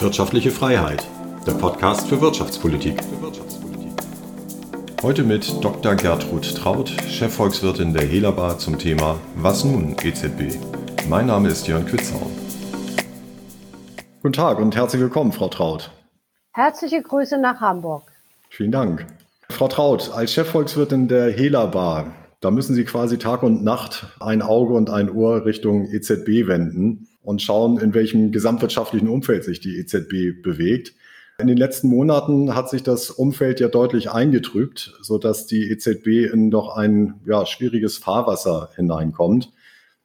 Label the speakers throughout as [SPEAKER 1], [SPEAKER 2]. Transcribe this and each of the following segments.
[SPEAKER 1] Wirtschaftliche Freiheit, der Podcast für Wirtschaftspolitik. Heute mit Dr. Gertrud Traut, Chefvolkswirtin der Helabar zum Thema Was nun EZB? Mein Name ist Jörn Kützau. Guten Tag und herzlich willkommen, Frau Traut.
[SPEAKER 2] Herzliche Grüße nach Hamburg.
[SPEAKER 1] Vielen Dank. Frau Traut, als Chefvolkswirtin der Helabar, da müssen Sie quasi Tag und Nacht ein Auge und ein Ohr Richtung EZB wenden und schauen, in welchem gesamtwirtschaftlichen Umfeld sich die EZB bewegt. In den letzten Monaten hat sich das Umfeld ja deutlich eingetrübt, sodass die EZB in doch ein ja, schwieriges Fahrwasser hineinkommt.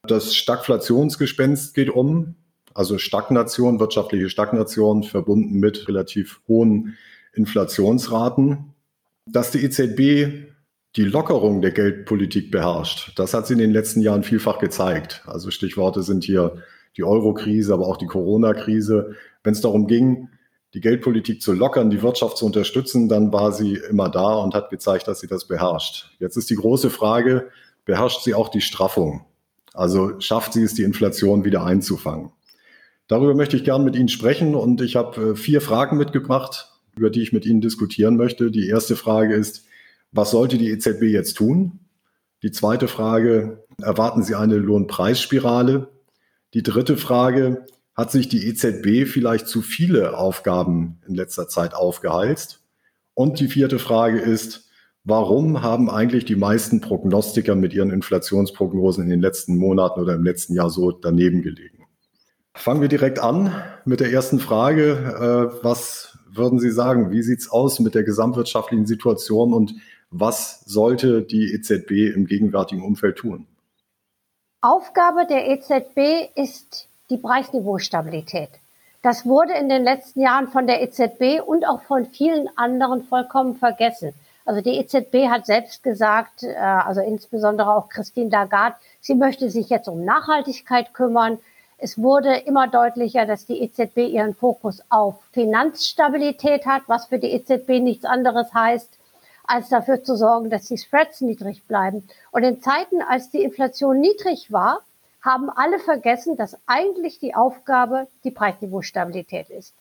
[SPEAKER 1] Das Stagflationsgespenst geht um, also Stagnation, wirtschaftliche Stagnation verbunden mit relativ hohen Inflationsraten. Dass die EZB die Lockerung der Geldpolitik beherrscht, das hat sie in den letzten Jahren vielfach gezeigt. Also Stichworte sind hier die Euro-Krise, aber auch die Corona-Krise. Wenn es darum ging, die Geldpolitik zu lockern, die Wirtschaft zu unterstützen, dann war sie immer da und hat gezeigt, dass sie das beherrscht. Jetzt ist die große Frage, beherrscht sie auch die Straffung? Also schafft sie es, die Inflation wieder einzufangen? Darüber möchte ich gern mit Ihnen sprechen und ich habe äh, vier Fragen mitgebracht, über die ich mit Ihnen diskutieren möchte. Die erste Frage ist, was sollte die EZB jetzt tun? Die zweite Frage, erwarten Sie eine Lohnpreisspirale? Die dritte Frage, hat sich die EZB vielleicht zu viele Aufgaben in letzter Zeit aufgeheizt? Und die vierte Frage ist, warum haben eigentlich die meisten Prognostiker mit ihren Inflationsprognosen in den letzten Monaten oder im letzten Jahr so daneben gelegen? Fangen wir direkt an mit der ersten Frage. Äh, was würden Sie sagen? Wie sieht es aus mit der gesamtwirtschaftlichen Situation und was sollte die EZB im gegenwärtigen Umfeld tun?
[SPEAKER 2] Aufgabe der EZB ist die Preisniveaustabilität. Das wurde in den letzten Jahren von der EZB und auch von vielen anderen vollkommen vergessen. Also die EZB hat selbst gesagt, äh, also insbesondere auch Christine Lagarde, sie möchte sich jetzt um Nachhaltigkeit kümmern. Es wurde immer deutlicher, dass die EZB ihren Fokus auf Finanzstabilität hat, was für die EZB nichts anderes heißt, als dafür zu sorgen, dass die Spreads niedrig bleiben. Und in Zeiten, als die Inflation niedrig war, haben alle vergessen, dass eigentlich die Aufgabe die Preisniveaustabilität ist.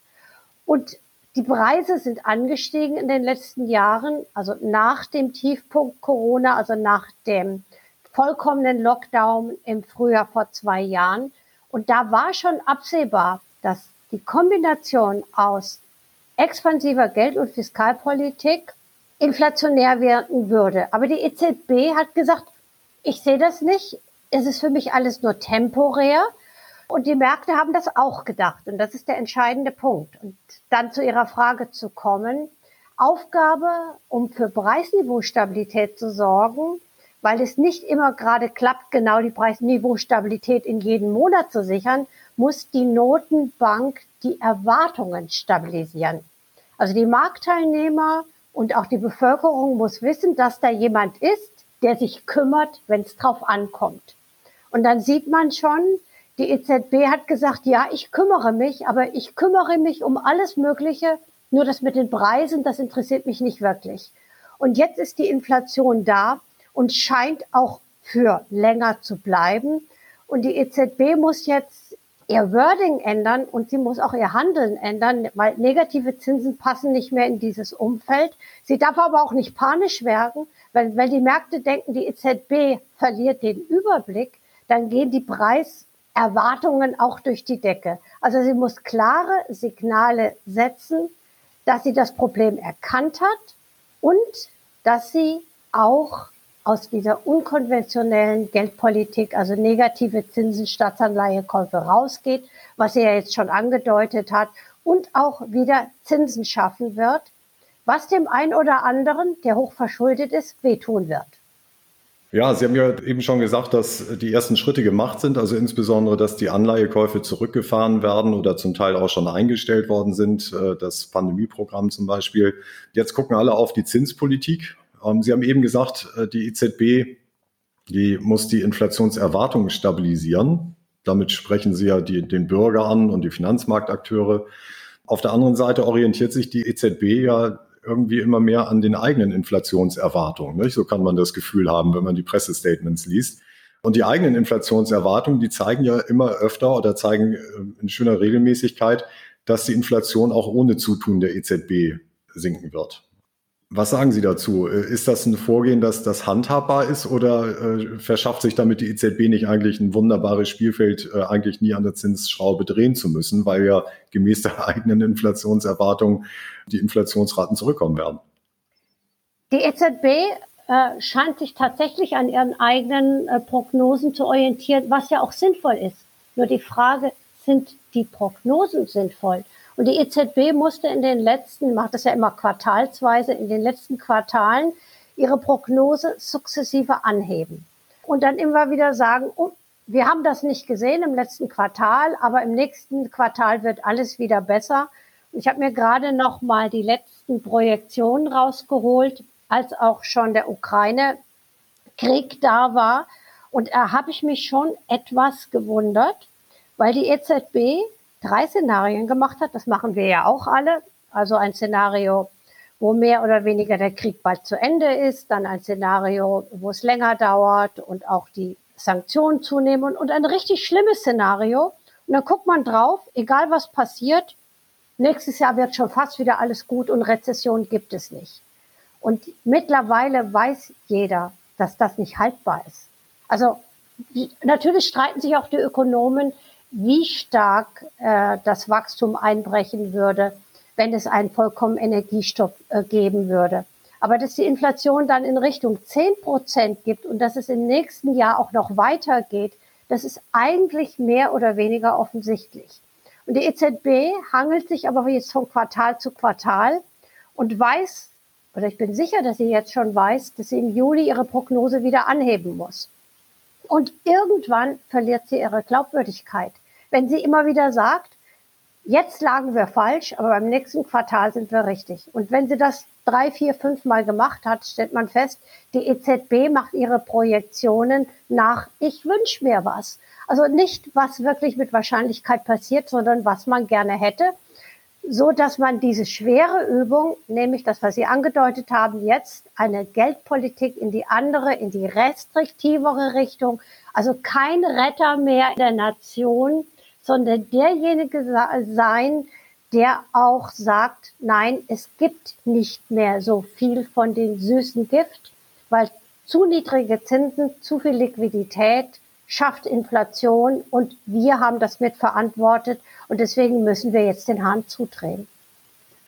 [SPEAKER 2] Und die Preise sind angestiegen in den letzten Jahren, also nach dem Tiefpunkt Corona, also nach dem vollkommenen Lockdown im Frühjahr vor zwei Jahren. Und da war schon absehbar, dass die Kombination aus expansiver Geld- und Fiskalpolitik inflationär werden würde. Aber die EZB hat gesagt, ich sehe das nicht. Es ist für mich alles nur temporär. Und die Märkte haben das auch gedacht. Und das ist der entscheidende Punkt. Und dann zu Ihrer Frage zu kommen. Aufgabe, um für Preisniveaustabilität zu sorgen, weil es nicht immer gerade klappt, genau die Preisniveaustabilität in jedem Monat zu sichern, muss die Notenbank die Erwartungen stabilisieren. Also die Marktteilnehmer und auch die Bevölkerung muss wissen, dass da jemand ist, der sich kümmert, wenn es drauf ankommt. Und dann sieht man schon, die EZB hat gesagt, ja, ich kümmere mich, aber ich kümmere mich um alles Mögliche, nur das mit den Preisen, das interessiert mich nicht wirklich. Und jetzt ist die Inflation da und scheint auch für länger zu bleiben. Und die EZB muss jetzt ihr Wording ändern und sie muss auch ihr Handeln ändern, weil negative Zinsen passen nicht mehr in dieses Umfeld. Sie darf aber auch nicht panisch werden, weil wenn die Märkte denken, die EZB verliert den Überblick, dann gehen die Preiserwartungen auch durch die Decke. Also sie muss klare Signale setzen, dass sie das Problem erkannt hat und dass sie auch aus dieser unkonventionellen Geldpolitik, also negative Zinsen, Staatsanleihekäufe rausgeht, was er jetzt schon angedeutet hat, und auch wieder Zinsen schaffen wird, was dem einen oder anderen, der hochverschuldet ist, wehtun wird.
[SPEAKER 1] Ja, Sie haben ja eben schon gesagt, dass die ersten Schritte gemacht sind, also insbesondere, dass die Anleihekäufe zurückgefahren werden oder zum Teil auch schon eingestellt worden sind, äh, das Pandemieprogramm zum Beispiel. Jetzt gucken alle auf die Zinspolitik Sie haben eben gesagt, äh, die EZB, die muss die Inflationserwartungen stabilisieren. Damit sprechen Sie ja die, den Bürger an und die Finanzmarktakteure. Auf der anderen Seite orientiert sich die EZB ja irgendwie immer mehr an den eigenen Inflationserwartungen. Nicht? So kann man das Gefühl haben, wenn man die Pressestatements liest. Und die eigenen Inflationserwartungen, die zeigen ja immer öfter oder zeigen äh, in schöner Regelmäßigkeit, dass die Inflation auch ohne Zutun der EZB sinken wird. Was sagen Sie dazu? Ist das ein Vorgehen, das, das handhabbar ist oder äh, verschafft sich damit die EZB nicht eigentlich ein wunderbares Spielfeld, äh, eigentlich nie an der Zinsschraube drehen zu müssen, weil ja gemäß der eigenen Inflationserwartung die Inflationsraten zurückkommen werden?
[SPEAKER 2] Die EZB äh, scheint sich tatsächlich an ihren eigenen äh, Prognosen zu orientieren, was ja auch sinnvoll ist. Nur die Frage, sind die Prognosen sinnvoll? Und die EZB musste in den letzten, macht das ja immer quartalsweise, in den letzten Quartalen ihre Prognose sukzessive anheben. Und dann immer wieder sagen, oh, wir haben das nicht gesehen im letzten Quartal, aber im nächsten Quartal wird alles wieder besser. Ich habe mir gerade noch mal die letzten Projektionen rausgeholt, als auch schon der Ukraine-Krieg da war. Und da habe ich mich schon etwas gewundert, weil die EZB drei Szenarien gemacht hat. Das machen wir ja auch alle. Also ein Szenario, wo mehr oder weniger der Krieg bald zu Ende ist, dann ein Szenario, wo es länger dauert und auch die Sanktionen zunehmen und ein richtig schlimmes Szenario. Und dann guckt man drauf, egal was passiert, nächstes Jahr wird schon fast wieder alles gut und Rezession gibt es nicht. Und mittlerweile weiß jeder, dass das nicht haltbar ist. Also natürlich streiten sich auch die Ökonomen, wie stark äh, das Wachstum einbrechen würde, wenn es einen vollkommen Energiestopp äh, geben würde. Aber dass die Inflation dann in Richtung 10 Prozent gibt und dass es im nächsten Jahr auch noch weitergeht, das ist eigentlich mehr oder weniger offensichtlich. Und die EZB hangelt sich aber jetzt von Quartal zu Quartal und weiß, oder ich bin sicher, dass sie jetzt schon weiß, dass sie im Juli ihre Prognose wieder anheben muss. Und irgendwann verliert sie ihre Glaubwürdigkeit wenn sie immer wieder sagt, jetzt lagen wir falsch, aber beim nächsten Quartal sind wir richtig. Und wenn sie das drei, vier, fünf Mal gemacht hat, stellt man fest, die EZB macht ihre Projektionen nach, ich wünsche mir was. Also nicht, was wirklich mit Wahrscheinlichkeit passiert, sondern was man gerne hätte, so dass man diese schwere Übung, nämlich das, was Sie angedeutet haben, jetzt eine Geldpolitik in die andere, in die restriktivere Richtung, also kein Retter mehr der Nation, sondern derjenige sein, der auch sagt, nein, es gibt nicht mehr so viel von dem süßen Gift, weil zu niedrige Zinsen, zu viel Liquidität schafft Inflation und wir haben das mitverantwortet und deswegen müssen wir jetzt den Hahn zudrehen.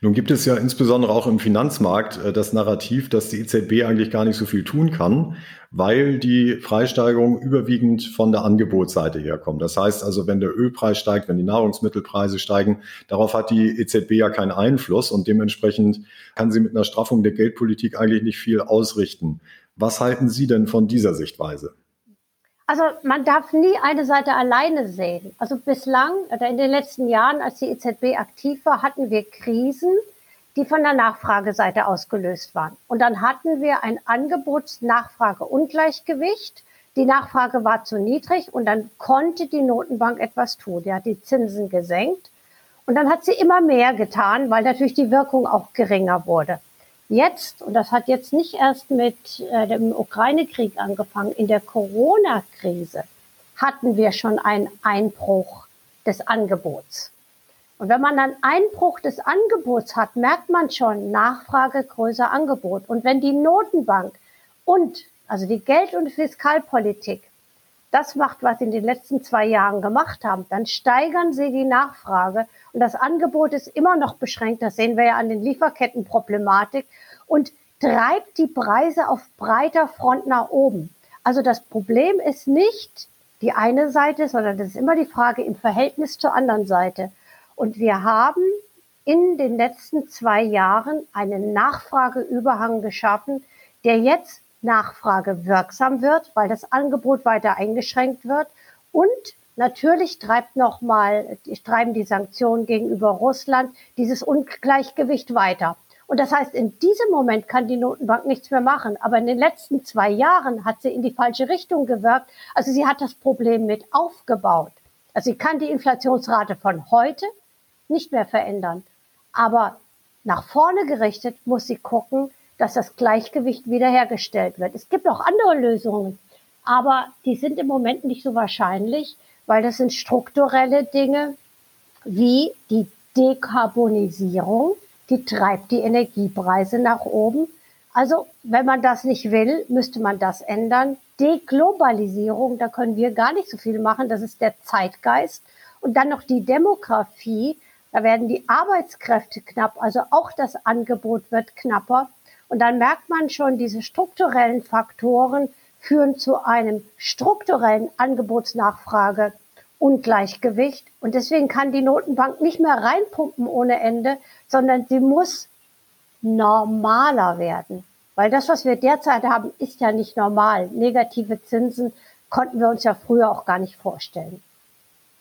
[SPEAKER 1] Nun gibt es ja insbesondere auch im Finanzmarkt äh, das Narrativ, dass die EZB eigentlich gar nicht so viel tun kann, weil die Freisteigerung überwiegend von der Angebotsseite herkommt. Das heißt also, wenn der Ölpreis steigt, wenn die Nahrungsmittelpreise steigen, darauf hat die EZB ja keinen Einfluss und dementsprechend kann sie mit einer Straffung der Geldpolitik eigentlich nicht viel ausrichten. Was halten Sie denn von dieser Sichtweise?
[SPEAKER 2] Also man darf nie eine Seite alleine sehen. Also bislang oder in den letzten Jahren, als die EZB aktiv war, hatten wir Krisen, die von der Nachfrageseite ausgelöst waren. Und dann hatten wir ein Angebots-Nachfrage-Ungleichgewicht. Die Nachfrage war zu niedrig und dann konnte die Notenbank etwas tun. Die hat die Zinsen gesenkt und dann hat sie immer mehr getan, weil natürlich die Wirkung auch geringer wurde. Jetzt, und das hat jetzt nicht erst mit äh, dem Ukraine-Krieg angefangen, in der Corona-Krise hatten wir schon einen Einbruch des Angebots. Und wenn man einen Einbruch des Angebots hat, merkt man schon Nachfrage größer Angebot. Und wenn die Notenbank und also die Geld- und Fiskalpolitik das macht, was sie in den letzten zwei Jahren gemacht haben, dann steigern sie die Nachfrage und das Angebot ist immer noch beschränkt. Das sehen wir ja an den Lieferkettenproblematik und treibt die Preise auf breiter Front nach oben. Also das Problem ist nicht die eine Seite, sondern das ist immer die Frage im Verhältnis zur anderen Seite. Und wir haben in den letzten zwei Jahren einen Nachfrageüberhang geschaffen, der jetzt Nachfrage wirksam wird, weil das Angebot weiter eingeschränkt wird und Natürlich treibt noch mal, treiben die Sanktionen gegenüber Russland dieses Ungleichgewicht weiter. Und das heißt, in diesem Moment kann die Notenbank nichts mehr machen. Aber in den letzten zwei Jahren hat sie in die falsche Richtung gewirkt. Also sie hat das Problem mit aufgebaut. Also sie kann die Inflationsrate von heute nicht mehr verändern. Aber nach vorne gerichtet muss sie gucken, dass das Gleichgewicht wiederhergestellt wird. Es gibt auch andere Lösungen, aber die sind im Moment nicht so wahrscheinlich, weil das sind strukturelle Dinge wie die Dekarbonisierung, die treibt die Energiepreise nach oben. Also wenn man das nicht will, müsste man das ändern. Deglobalisierung, da können wir gar nicht so viel machen, das ist der Zeitgeist. Und dann noch die Demografie, da werden die Arbeitskräfte knapp, also auch das Angebot wird knapper. Und dann merkt man schon, diese strukturellen Faktoren führen zu einem strukturellen Angebotsnachfrage Ungleichgewicht. Und deswegen kann die Notenbank nicht mehr reinpumpen ohne Ende, sondern sie muss normaler werden. Weil das, was wir derzeit haben, ist ja nicht normal. Negative Zinsen konnten wir uns ja früher auch gar nicht vorstellen.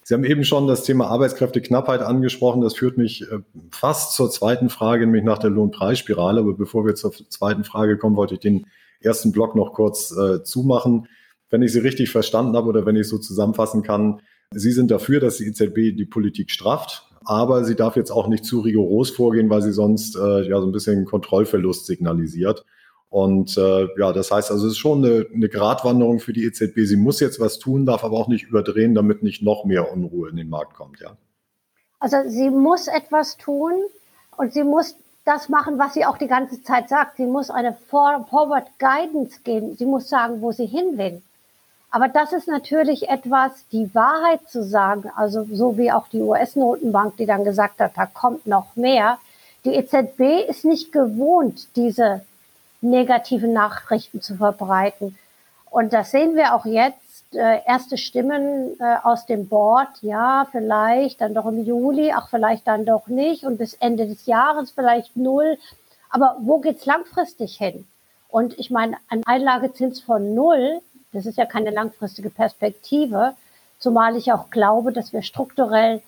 [SPEAKER 1] Sie haben eben schon das Thema Arbeitskräfteknappheit angesprochen. Das führt mich äh, fast zur zweiten Frage, nämlich nach der Lohnpreisspirale. Aber bevor wir zur zweiten Frage kommen, wollte ich den ersten Block noch kurz äh, zumachen. Wenn ich Sie richtig verstanden habe oder wenn ich so zusammenfassen kann, Sie sind dafür, dass die EZB die Politik strafft, aber sie darf jetzt auch nicht zu rigoros vorgehen, weil sie sonst äh, ja so ein bisschen Kontrollverlust signalisiert. Und äh, ja, das heißt also, es ist schon eine, eine Gratwanderung für die EZB. Sie muss jetzt was tun, darf aber auch nicht überdrehen, damit nicht noch mehr Unruhe in den Markt kommt, ja.
[SPEAKER 2] Also sie muss etwas tun und sie muss das machen, was sie auch die ganze Zeit sagt. Sie muss eine Forward Guidance geben. Sie muss sagen, wo sie hin will. Aber das ist natürlich etwas, die Wahrheit zu sagen, also so wie auch die US-Notenbank, die dann gesagt hat, da kommt noch mehr. Die EZB ist nicht gewohnt, diese negative Nachrichten zu verbreiten. Und das sehen wir auch jetzt. Äh, erste Stimmen äh, aus dem Board, ja, vielleicht dann doch im Juli, ach, vielleicht dann doch nicht und bis Ende des Jahres vielleicht null. Aber wo geht's langfristig hin? Und ich meine, ein Einlagezins von null, das ist ja keine langfristige Perspektive, zumal ich auch glaube, dass wir strukturell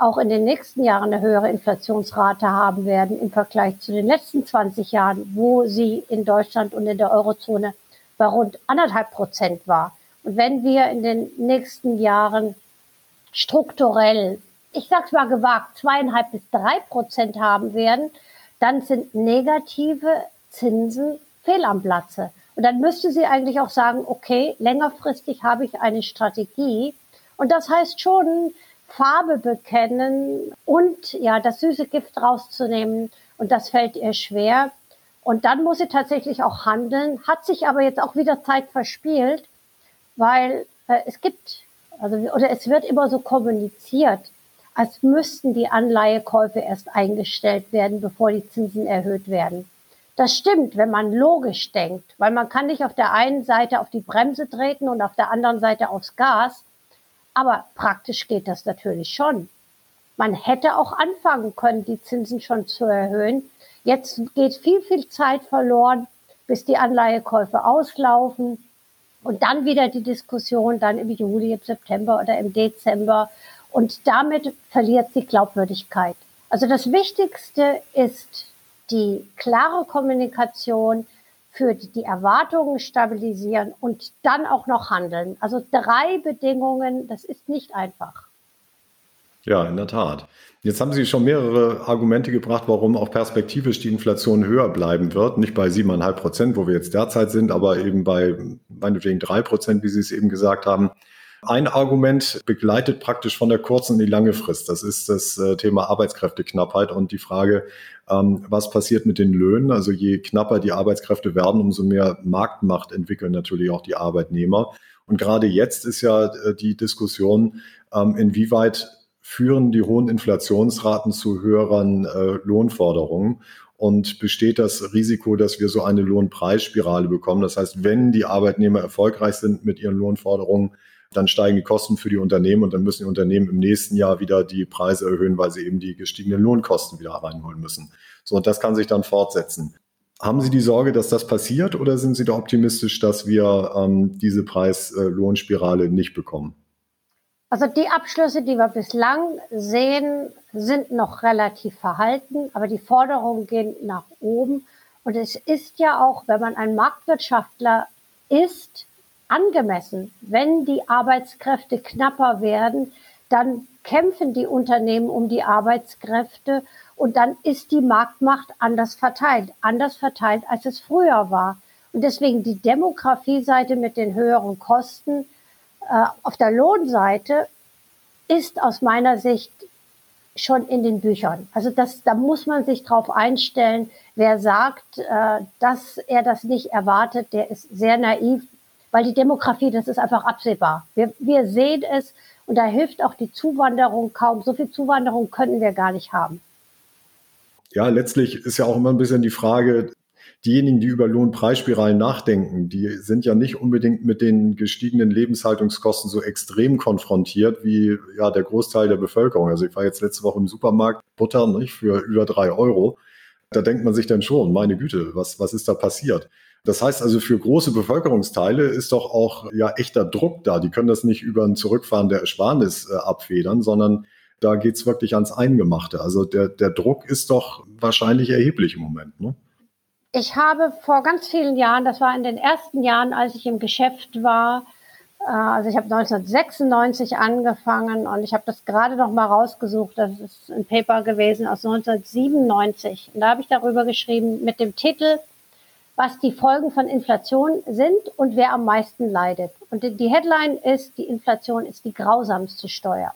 [SPEAKER 2] auch in den nächsten Jahren eine höhere Inflationsrate haben werden im Vergleich zu den letzten 20 Jahren, wo sie in Deutschland und in der Eurozone bei rund anderthalb Prozent war. Und wenn wir in den nächsten Jahren strukturell, ich sag's mal gewagt, zweieinhalb bis drei Prozent haben werden, dann sind negative Zinsen fehl am Platze. Und dann müsste sie eigentlich auch sagen, okay, längerfristig habe ich eine Strategie. Und das heißt schon, Farbe bekennen und ja, das süße Gift rauszunehmen. Und das fällt ihr schwer. Und dann muss sie tatsächlich auch handeln, hat sich aber jetzt auch wieder Zeit verspielt, weil äh, es gibt, also, oder es wird immer so kommuniziert, als müssten die Anleihekäufe erst eingestellt werden, bevor die Zinsen erhöht werden. Das stimmt, wenn man logisch denkt, weil man kann nicht auf der einen Seite auf die Bremse treten und auf der anderen Seite aufs Gas aber praktisch geht das natürlich schon. Man hätte auch anfangen können, die Zinsen schon zu erhöhen. Jetzt geht viel, viel Zeit verloren, bis die Anleihekäufe auslaufen. Und dann wieder die Diskussion dann im Juli, im September oder im Dezember. Und damit verliert sie Glaubwürdigkeit. Also das Wichtigste ist die klare Kommunikation, für die Erwartungen stabilisieren und dann auch noch handeln. Also drei Bedingungen, das ist nicht einfach.
[SPEAKER 1] Ja, in der Tat. Jetzt haben Sie schon mehrere Argumente gebracht, warum auch perspektivisch die Inflation höher bleiben wird. Nicht bei siebeneinhalb Prozent, wo wir jetzt derzeit sind, aber eben bei meinetwegen drei Prozent, wie Sie es eben gesagt haben. Ein Argument begleitet praktisch von der kurzen in die lange Frist. Das ist das äh, Thema Arbeitskräfteknappheit und die Frage, ähm, was passiert mit den Löhnen. Also je knapper die Arbeitskräfte werden, umso mehr Marktmacht entwickeln natürlich auch die Arbeitnehmer. Und gerade jetzt ist ja äh, die Diskussion, ähm, inwieweit führen die hohen Inflationsraten zu höheren äh, Lohnforderungen und besteht das Risiko, dass wir so eine Lohnpreisspirale bekommen. Das heißt, wenn die Arbeitnehmer erfolgreich sind mit ihren Lohnforderungen, dann steigen die Kosten für die Unternehmen und dann müssen die Unternehmen im nächsten Jahr wieder die Preise erhöhen, weil sie eben die gestiegenen Lohnkosten wieder reinholen müssen. So, und das kann sich dann fortsetzen. Haben Sie die Sorge, dass das passiert oder sind Sie da optimistisch, dass wir ähm, diese Preis-Lohnspirale nicht bekommen?
[SPEAKER 2] Also die Abschlüsse, die wir bislang sehen, sind noch relativ verhalten, aber die Forderungen gehen nach oben. Und es ist ja auch, wenn man ein Marktwirtschaftler ist, angemessen. Wenn die Arbeitskräfte knapper werden, dann kämpfen die Unternehmen um die Arbeitskräfte und dann ist die Marktmacht anders verteilt, anders verteilt, als es früher war. Und deswegen die Demografie-Seite mit den höheren Kosten äh, auf der Lohnseite ist aus meiner Sicht schon in den Büchern. Also das, da muss man sich drauf einstellen. Wer sagt, äh, dass er das nicht erwartet, der ist sehr naiv, weil die Demografie, das ist einfach absehbar. Wir, wir sehen es und da hilft auch die Zuwanderung kaum. So viel Zuwanderung könnten wir gar nicht haben.
[SPEAKER 1] Ja, letztlich ist ja auch immer ein bisschen die Frage, diejenigen, die über Lohnpreisspiralen nachdenken, die sind ja nicht unbedingt mit den gestiegenen Lebenshaltungskosten so extrem konfrontiert wie ja der Großteil der Bevölkerung. Also ich war jetzt letzte Woche im Supermarkt, Butter nicht, für über drei Euro. Da denkt man sich dann schon, meine Güte, was, was ist da passiert? Das heißt also, für große Bevölkerungsteile ist doch auch ja echter Druck da. Die können das nicht über ein Zurückfahren der Ersparnis äh, abfedern, sondern da geht's wirklich ans Eingemachte. Also der, der Druck ist doch wahrscheinlich erheblich im Moment. Ne?
[SPEAKER 2] Ich habe vor ganz vielen Jahren, das war in den ersten Jahren, als ich im Geschäft war, äh, also ich habe 1996 angefangen und ich habe das gerade noch mal rausgesucht. Das ist ein Paper gewesen aus 1997. Und da habe ich darüber geschrieben mit dem Titel, was die Folgen von Inflation sind und wer am meisten leidet. Und die Headline ist, die Inflation ist die grausamste Steuer,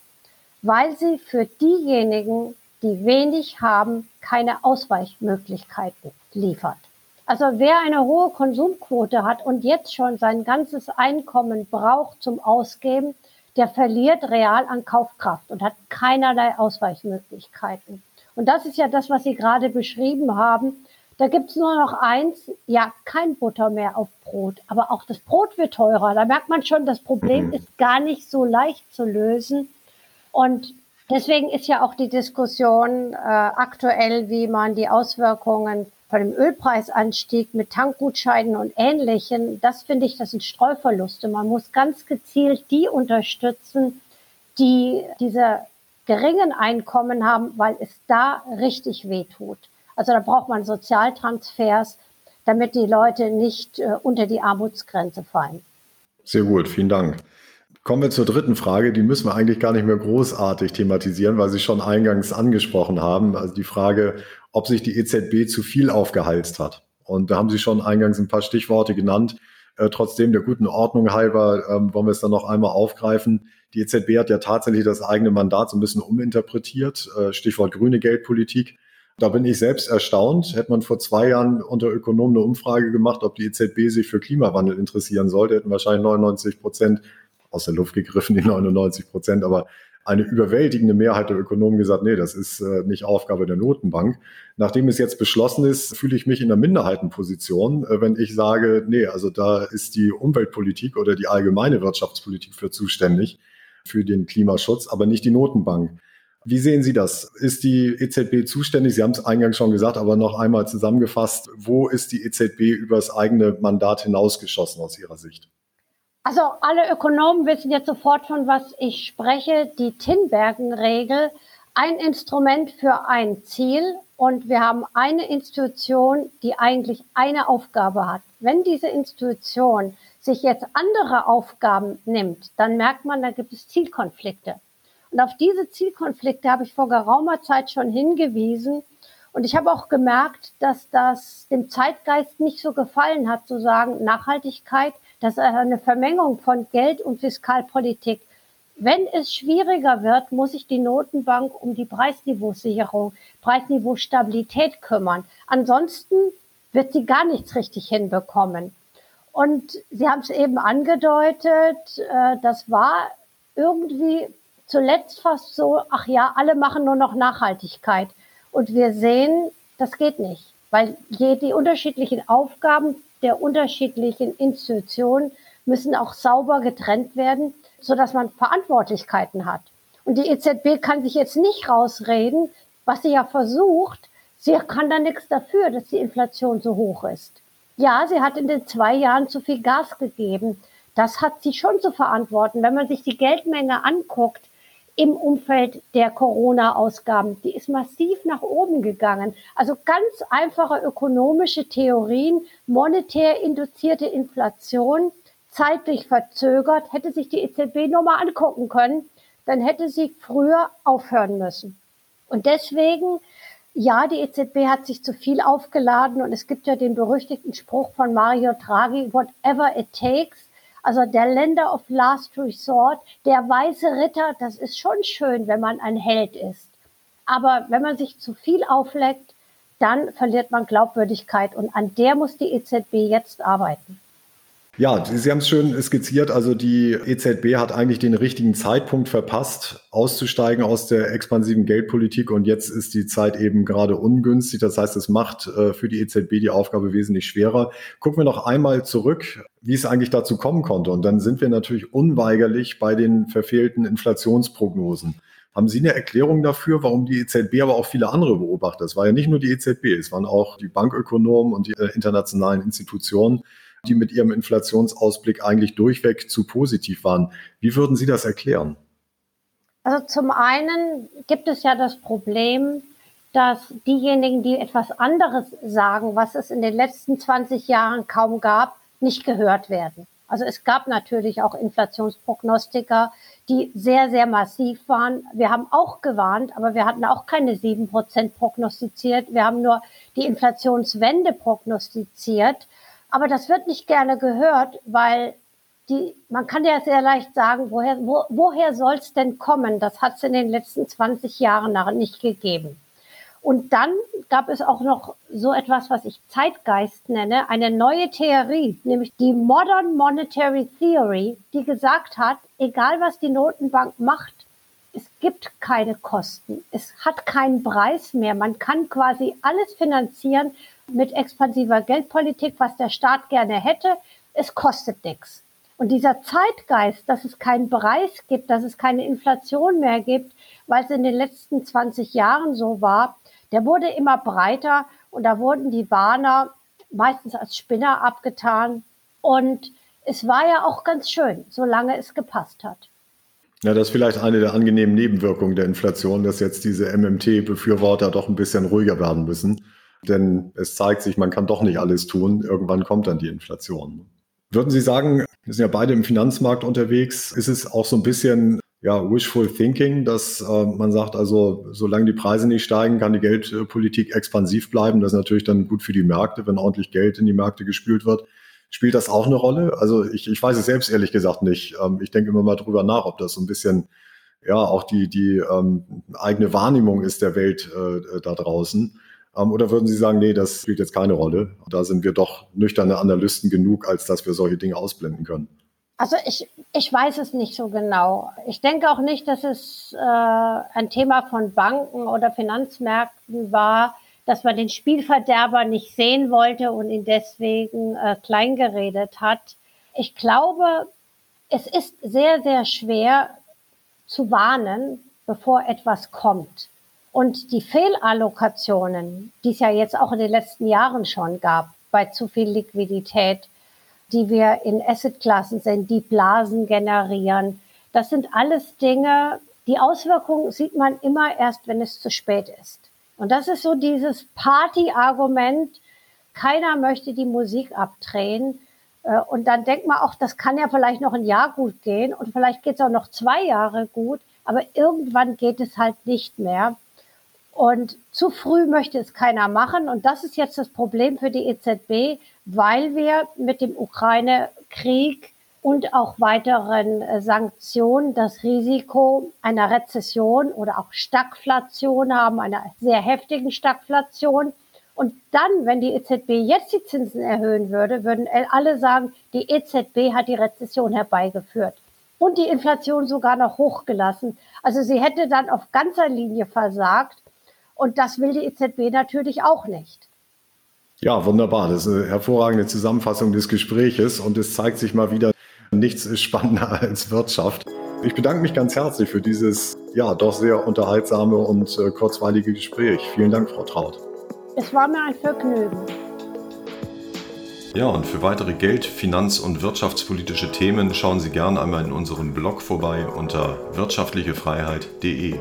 [SPEAKER 2] weil sie für diejenigen, die wenig haben, keine Ausweichmöglichkeiten liefert. Also wer eine hohe Konsumquote hat und jetzt schon sein ganzes Einkommen braucht zum Ausgeben, der verliert real an Kaufkraft und hat keinerlei Ausweichmöglichkeiten. Und das ist ja das, was Sie gerade beschrieben haben. Da gibt's nur noch eins, ja, kein Butter mehr auf Brot. Aber auch das Brot wird teurer. Da merkt man schon, das Problem mhm. ist gar nicht so leicht zu lösen. Und deswegen ist ja auch die Diskussion äh, aktuell, wie man die Auswirkungen von dem Ölpreisanstieg mit Tankgutscheinen und Ähnlichem, das finde ich, das sind Streuverluste. Man muss ganz gezielt die unterstützen, die diese geringen Einkommen haben, weil es da richtig weh tut. Also da braucht man Sozialtransfers, damit die Leute nicht äh, unter die Armutsgrenze fallen.
[SPEAKER 1] Sehr gut, vielen Dank. Kommen wir zur dritten Frage. Die müssen wir eigentlich gar nicht mehr großartig thematisieren, weil Sie schon eingangs angesprochen haben. Also die Frage, ob sich die EZB zu viel aufgehalst hat. Und da haben Sie schon eingangs ein paar Stichworte genannt. Äh, trotzdem der guten Ordnung halber ähm, wollen wir es dann noch einmal aufgreifen. Die EZB hat ja tatsächlich das eigene Mandat so ein bisschen uminterpretiert. Äh, Stichwort grüne Geldpolitik. Da bin ich selbst erstaunt. Hätte man vor zwei Jahren unter Ökonomen eine Umfrage gemacht, ob die EZB sich für Klimawandel interessieren sollte, hätten wahrscheinlich 99 Prozent aus der Luft gegriffen, die 99 Prozent, aber eine überwältigende Mehrheit der Ökonomen gesagt, nee, das ist äh, nicht Aufgabe der Notenbank. Nachdem es jetzt beschlossen ist, fühle ich mich in der Minderheitenposition, äh, wenn ich sage, nee, also da ist die Umweltpolitik oder die allgemeine Wirtschaftspolitik für zuständig, für den Klimaschutz, aber nicht die Notenbank. Wie sehen Sie das? Ist die EZB zuständig? Sie haben es eingangs schon gesagt, aber noch einmal zusammengefasst. Wo ist die EZB übers eigene Mandat hinausgeschossen aus Ihrer Sicht?
[SPEAKER 2] Also alle Ökonomen wissen jetzt sofort, von was ich spreche. Die Tinbergen-Regel, ein Instrument für ein Ziel und wir haben eine Institution, die eigentlich eine Aufgabe hat. Wenn diese Institution sich jetzt andere Aufgaben nimmt, dann merkt man, da gibt es Zielkonflikte. Und auf diese Zielkonflikte habe ich vor geraumer Zeit schon hingewiesen. Und ich habe auch gemerkt, dass das dem Zeitgeist nicht so gefallen hat, zu sagen, Nachhaltigkeit das ist eine Vermengung von Geld und Fiskalpolitik. Wenn es schwieriger wird, muss sich die Notenbank um die Preisniveausicherung, Preisniveaustabilität kümmern. Ansonsten wird sie gar nichts richtig hinbekommen. Und Sie haben es eben angedeutet, äh, das war irgendwie zuletzt fast so, ach ja, alle machen nur noch Nachhaltigkeit. Und wir sehen, das geht nicht, weil je die unterschiedlichen Aufgaben der unterschiedlichen Institutionen müssen auch sauber getrennt werden, so dass man Verantwortlichkeiten hat. Und die EZB kann sich jetzt nicht rausreden, was sie ja versucht. Sie kann da nichts dafür, dass die Inflation so hoch ist. Ja, sie hat in den zwei Jahren zu viel Gas gegeben. Das hat sie schon zu verantworten. Wenn man sich die Geldmenge anguckt, im Umfeld der Corona-Ausgaben. Die ist massiv nach oben gegangen. Also ganz einfache ökonomische Theorien, monetär induzierte Inflation, zeitlich verzögert, hätte sich die EZB nur mal angucken können, dann hätte sie früher aufhören müssen. Und deswegen, ja, die EZB hat sich zu viel aufgeladen und es gibt ja den berüchtigten Spruch von Mario Draghi, whatever it takes. Also der Länder of Last Resort, der weiße Ritter, das ist schon schön, wenn man ein Held ist. Aber wenn man sich zu viel auflegt, dann verliert man Glaubwürdigkeit. Und an der muss die EZB jetzt arbeiten.
[SPEAKER 1] Ja, Sie haben es schön skizziert. Also die EZB hat eigentlich den richtigen Zeitpunkt verpasst, auszusteigen aus der expansiven Geldpolitik. Und jetzt ist die Zeit eben gerade ungünstig. Das heißt, es macht äh, für die EZB die Aufgabe wesentlich schwerer. Gucken wir noch einmal zurück, wie es eigentlich dazu kommen konnte. Und dann sind wir natürlich unweigerlich bei den verfehlten Inflationsprognosen. Haben Sie eine Erklärung dafür, warum die EZB, aber auch viele andere beobachter, es war ja nicht nur die EZB, es waren auch die Bankökonomen und die äh, internationalen Institutionen, die mit ihrem Inflationsausblick eigentlich durchweg zu positiv waren. Wie würden Sie das erklären?
[SPEAKER 2] Also zum einen gibt es ja das Problem, dass diejenigen, die etwas anderes sagen, was es in den letzten 20 Jahren kaum gab, nicht gehört werden. Also es gab natürlich auch Inflationsprognostiker, die sehr, sehr massiv waren. Wir haben auch gewarnt, aber wir hatten auch keine sieben Prozent prognostiziert. Wir haben nur die Inflationswende prognostiziert. Aber das wird nicht gerne gehört, weil die, man kann ja sehr leicht sagen, woher, wo, woher soll es denn kommen? Das hat es in den letzten 20 Jahren nach nicht gegeben. Und dann gab es auch noch so etwas, was ich Zeitgeist nenne, eine neue Theorie, nämlich die Modern Monetary Theory, die gesagt hat, egal was die Notenbank macht, es gibt keine Kosten. Es hat keinen Preis mehr. Man kann quasi alles finanzieren, mit expansiver Geldpolitik, was der Staat gerne hätte. Es kostet nichts. Und dieser Zeitgeist, dass es keinen Preis gibt, dass es keine Inflation mehr gibt, weil es in den letzten 20 Jahren so war, der wurde immer breiter und da wurden die Warner meistens als Spinner abgetan. Und es war ja auch ganz schön, solange es gepasst hat.
[SPEAKER 1] Ja, das ist vielleicht eine der angenehmen Nebenwirkungen der Inflation, dass jetzt diese MMT-Befürworter doch ein bisschen ruhiger werden müssen. Denn es zeigt sich, man kann doch nicht alles tun. Irgendwann kommt dann die Inflation. Würden Sie sagen, wir sind ja beide im Finanzmarkt unterwegs, ist es auch so ein bisschen ja, wishful thinking, dass äh, man sagt, also solange die Preise nicht steigen, kann die Geldpolitik expansiv bleiben. Das ist natürlich dann gut für die Märkte, wenn ordentlich Geld in die Märkte gespült wird. Spielt das auch eine Rolle? Also ich, ich weiß es selbst ehrlich gesagt nicht. Ähm, ich denke immer mal drüber nach, ob das so ein bisschen ja auch die, die ähm, eigene Wahrnehmung ist der Welt äh, da draußen. Ähm, oder würden Sie sagen, nee, das spielt jetzt keine Rolle? Da sind wir doch nüchterne Analysten genug, als dass wir solche Dinge ausblenden können.
[SPEAKER 2] Also ich, ich weiß es nicht so genau. Ich denke auch nicht, dass es äh, ein Thema von Banken oder Finanzmärkten war, dass man den Spielverderber nicht sehen wollte und ihn deswegen äh, kleingeredet hat. Ich glaube, es ist sehr, sehr schwer zu warnen, bevor etwas kommt. Und die Fehlallokationen, die es ja jetzt auch in den letzten Jahren schon gab, bei zu viel Liquidität, die wir in Assetklassen sehen, die Blasen generieren, das sind alles Dinge, die Auswirkungen sieht man immer erst, wenn es zu spät ist. Und das ist so dieses Party-Argument, keiner möchte die Musik abdrehen. Äh, und dann denkt man auch, das kann ja vielleicht noch ein Jahr gut gehen und vielleicht geht es auch noch zwei Jahre gut, aber irgendwann geht es halt nicht mehr. Und zu früh möchte es keiner machen. Und das ist jetzt das Problem für die EZB, weil wir mit dem Ukraine-Krieg und auch weiteren äh, Sanktionen das Risiko einer Rezession oder auch Stagflation haben, einer sehr heftigen Stagflation. Und dann, wenn die EZB jetzt die Zinsen erhöhen würde, würden alle sagen, die EZB hat die Rezession herbeigeführt und die Inflation sogar noch hochgelassen. Also sie hätte dann auf ganzer Linie versagt. Und das will die EZB natürlich auch nicht.
[SPEAKER 1] Ja, wunderbar. Das ist eine hervorragende Zusammenfassung des Gespräches und es zeigt sich mal wieder, nichts ist spannender als Wirtschaft. Ich bedanke mich ganz herzlich für dieses ja doch sehr unterhaltsame und äh, kurzweilige Gespräch. Vielen Dank, Frau Traut.
[SPEAKER 2] Es war mir ein Vergnügen.
[SPEAKER 1] Ja, und für weitere Geld-, Finanz- und wirtschaftspolitische Themen schauen Sie gerne einmal in unserem Blog vorbei unter wirtschaftlichefreiheit.de.